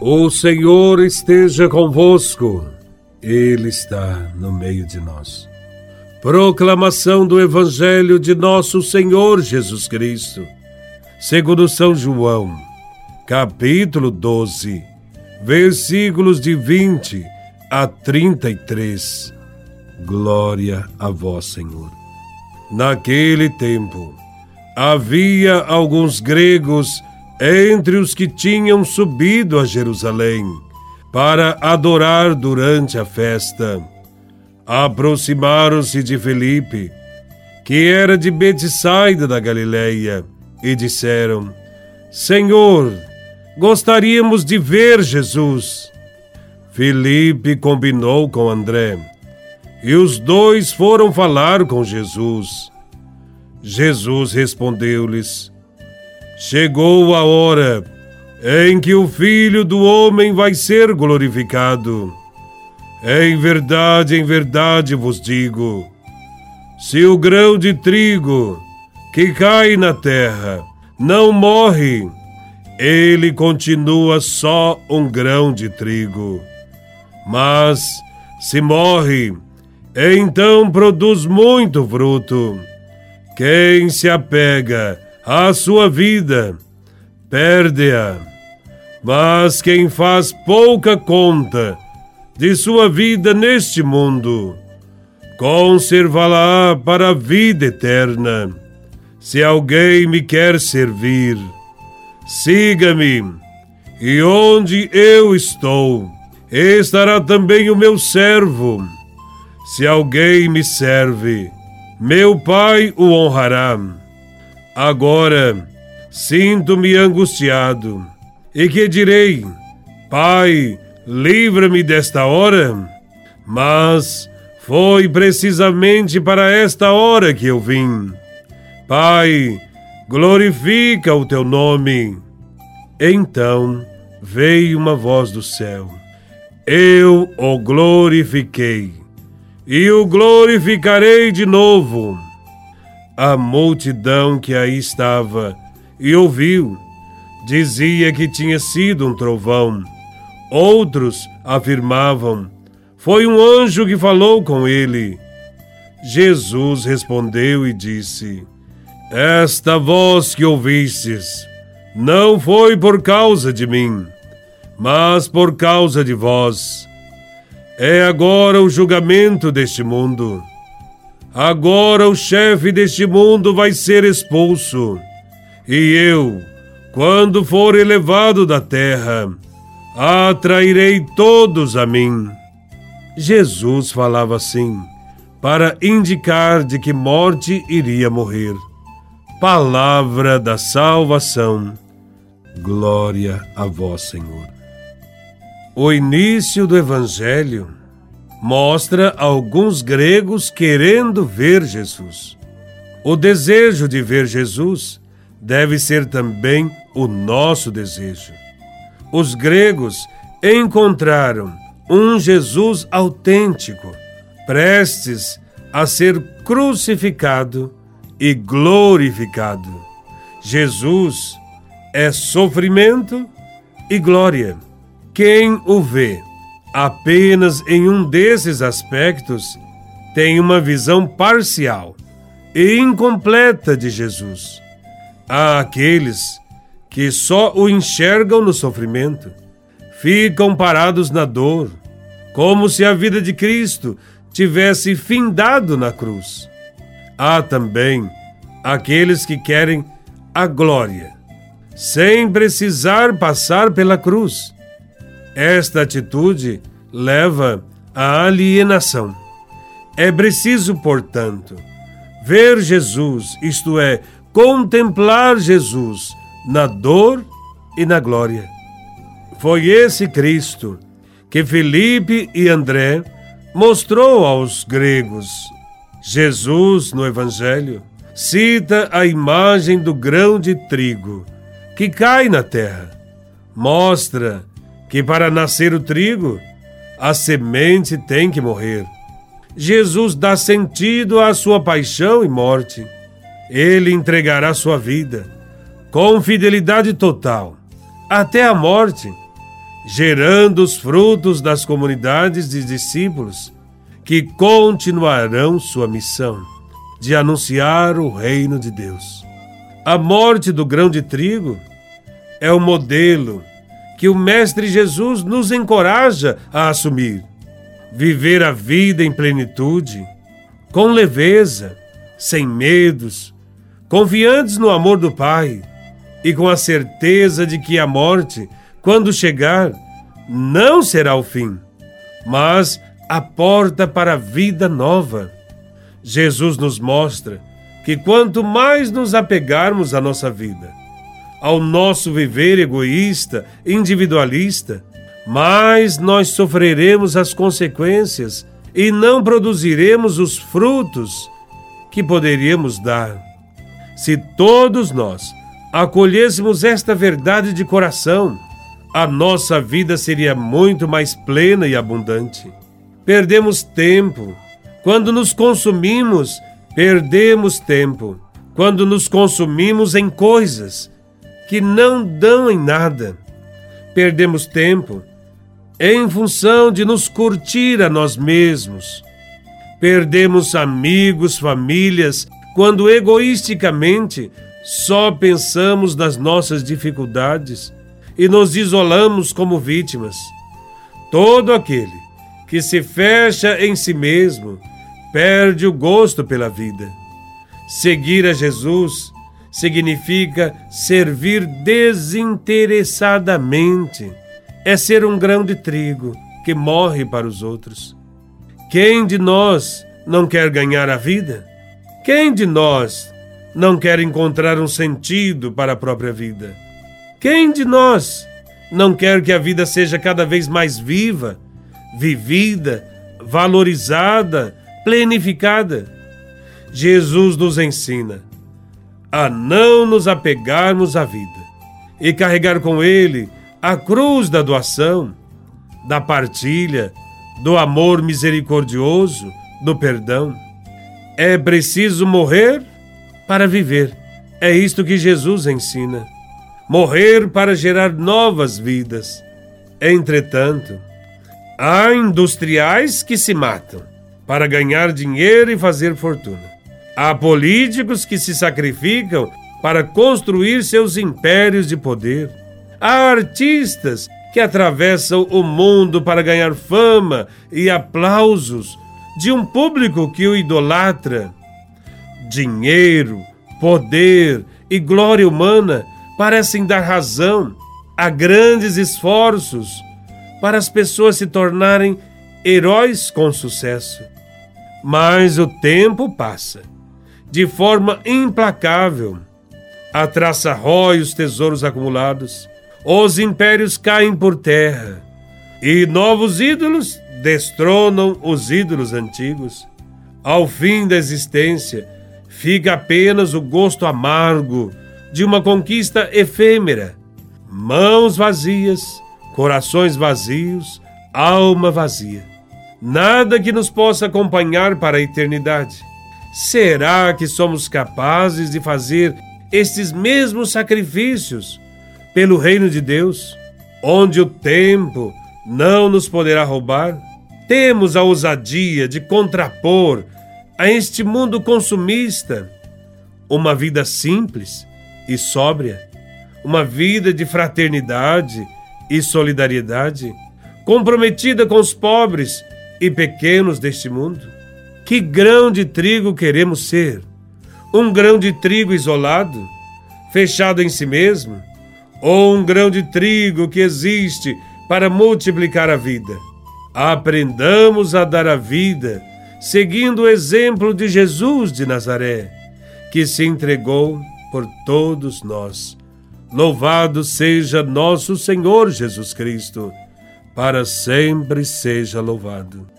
O Senhor esteja convosco, Ele está no meio de nós. Proclamação do Evangelho de Nosso Senhor Jesus Cristo, segundo São João, capítulo 12, versículos de 20 a 33. Glória a Vós, Senhor. Naquele tempo, havia alguns gregos entre os que tinham subido a Jerusalém para adorar durante a festa. Aproximaram-se de Felipe, que era de Betsaida da Galileia, e disseram: Senhor, gostaríamos de ver Jesus. Felipe combinou com André, e os dois foram falar com Jesus. Jesus respondeu-lhes: Chegou a hora em que o Filho do Homem vai ser glorificado. Em verdade, em verdade vos digo: se o grão de trigo que cai na terra não morre, ele continua só um grão de trigo. Mas, se morre, então produz muito fruto. Quem se apega a sua vida, perde-a. Mas quem faz pouca conta de sua vida neste mundo, conservá-la para a vida eterna. Se alguém me quer servir, siga-me, e onde eu estou, estará também o meu servo. Se alguém me serve, meu Pai o honrará. Agora sinto-me angustiado. E que direi? Pai, livra-me desta hora? Mas foi precisamente para esta hora que eu vim. Pai, glorifica o teu nome. Então veio uma voz do céu. Eu o glorifiquei e o glorificarei de novo a multidão que aí estava e ouviu dizia que tinha sido um trovão. Outros afirmavam: foi um anjo que falou com ele. Jesus respondeu e disse: Esta voz que ouvistes não foi por causa de mim, mas por causa de vós. É agora o julgamento deste mundo. Agora o chefe deste mundo vai ser expulso. E eu, quando for elevado da terra, atrairei todos a mim. Jesus falava assim, para indicar de que morte iria morrer. Palavra da salvação. Glória a vós, Senhor. O início do Evangelho mostra alguns gregos querendo ver Jesus. O desejo de ver Jesus deve ser também o nosso desejo. Os gregos encontraram um Jesus autêntico, prestes a ser crucificado e glorificado. Jesus é sofrimento e glória. Quem o vê apenas em um desses aspectos tem uma visão parcial e incompleta de Jesus. Há aqueles que só o enxergam no sofrimento, ficam parados na dor, como se a vida de Cristo tivesse findado na cruz. Há também aqueles que querem a glória, sem precisar passar pela cruz esta atitude leva à alienação. É preciso, portanto, ver Jesus, isto é, contemplar Jesus na dor e na glória. Foi esse Cristo que Felipe e André mostrou aos gregos. Jesus, no Evangelho, cita a imagem do grão de trigo que cai na terra. Mostra que para nascer o trigo, a semente tem que morrer. Jesus dá sentido à sua paixão e morte. Ele entregará sua vida com fidelidade total até a morte. gerando os frutos das comunidades de discípulos que continuarão sua missão de anunciar o reino de Deus. A morte do grão de trigo é o modelo que o Mestre Jesus nos encoraja a assumir. Viver a vida em plenitude, com leveza, sem medos, confiantes no amor do Pai e com a certeza de que a morte, quando chegar, não será o fim, mas a porta para a vida nova. Jesus nos mostra que quanto mais nos apegarmos à nossa vida, ao nosso viver egoísta, individualista, mais nós sofreremos as consequências e não produziremos os frutos que poderíamos dar. Se todos nós acolhêssemos esta verdade de coração, a nossa vida seria muito mais plena e abundante. Perdemos tempo. Quando nos consumimos, perdemos tempo. Quando nos consumimos em coisas que não dão em nada, perdemos tempo em função de nos curtir a nós mesmos. Perdemos amigos, famílias, quando egoisticamente só pensamos nas nossas dificuldades e nos isolamos como vítimas. Todo aquele que se fecha em si mesmo perde o gosto pela vida. Seguir a Jesus significa servir desinteressadamente. É ser um grão de trigo que morre para os outros. Quem de nós não quer ganhar a vida? Quem de nós não quer encontrar um sentido para a própria vida? Quem de nós não quer que a vida seja cada vez mais viva? vivida, valorizada, plenificada. Jesus nos ensina a não nos apegarmos à vida e carregar com Ele a cruz da doação, da partilha, do amor misericordioso, do perdão. É preciso morrer para viver. É isto que Jesus ensina. Morrer para gerar novas vidas. Entretanto, Há industriais que se matam para ganhar dinheiro e fazer fortuna. Há políticos que se sacrificam para construir seus impérios de poder. Há artistas que atravessam o mundo para ganhar fama e aplausos de um público que o idolatra. Dinheiro, poder e glória humana parecem dar razão a grandes esforços para as pessoas se tornarem heróis com sucesso. Mas o tempo passa de forma implacável. A traça rói os tesouros acumulados, os impérios caem por terra e novos ídolos destronam os ídolos antigos. Ao fim da existência, fica apenas o gosto amargo de uma conquista efêmera, mãos vazias corações vazios, alma vazia. Nada que nos possa acompanhar para a eternidade. Será que somos capazes de fazer estes mesmos sacrifícios pelo reino de Deus, onde o tempo não nos poderá roubar? Temos a ousadia de contrapor a este mundo consumista uma vida simples e sóbria, uma vida de fraternidade e solidariedade, comprometida com os pobres e pequenos deste mundo? Que grão de trigo queremos ser? Um grão de trigo isolado, fechado em si mesmo? Ou um grão de trigo que existe para multiplicar a vida? Aprendamos a dar a vida, seguindo o exemplo de Jesus de Nazaré, que se entregou por todos nós Louvado seja nosso Senhor Jesus Cristo, para sempre seja louvado.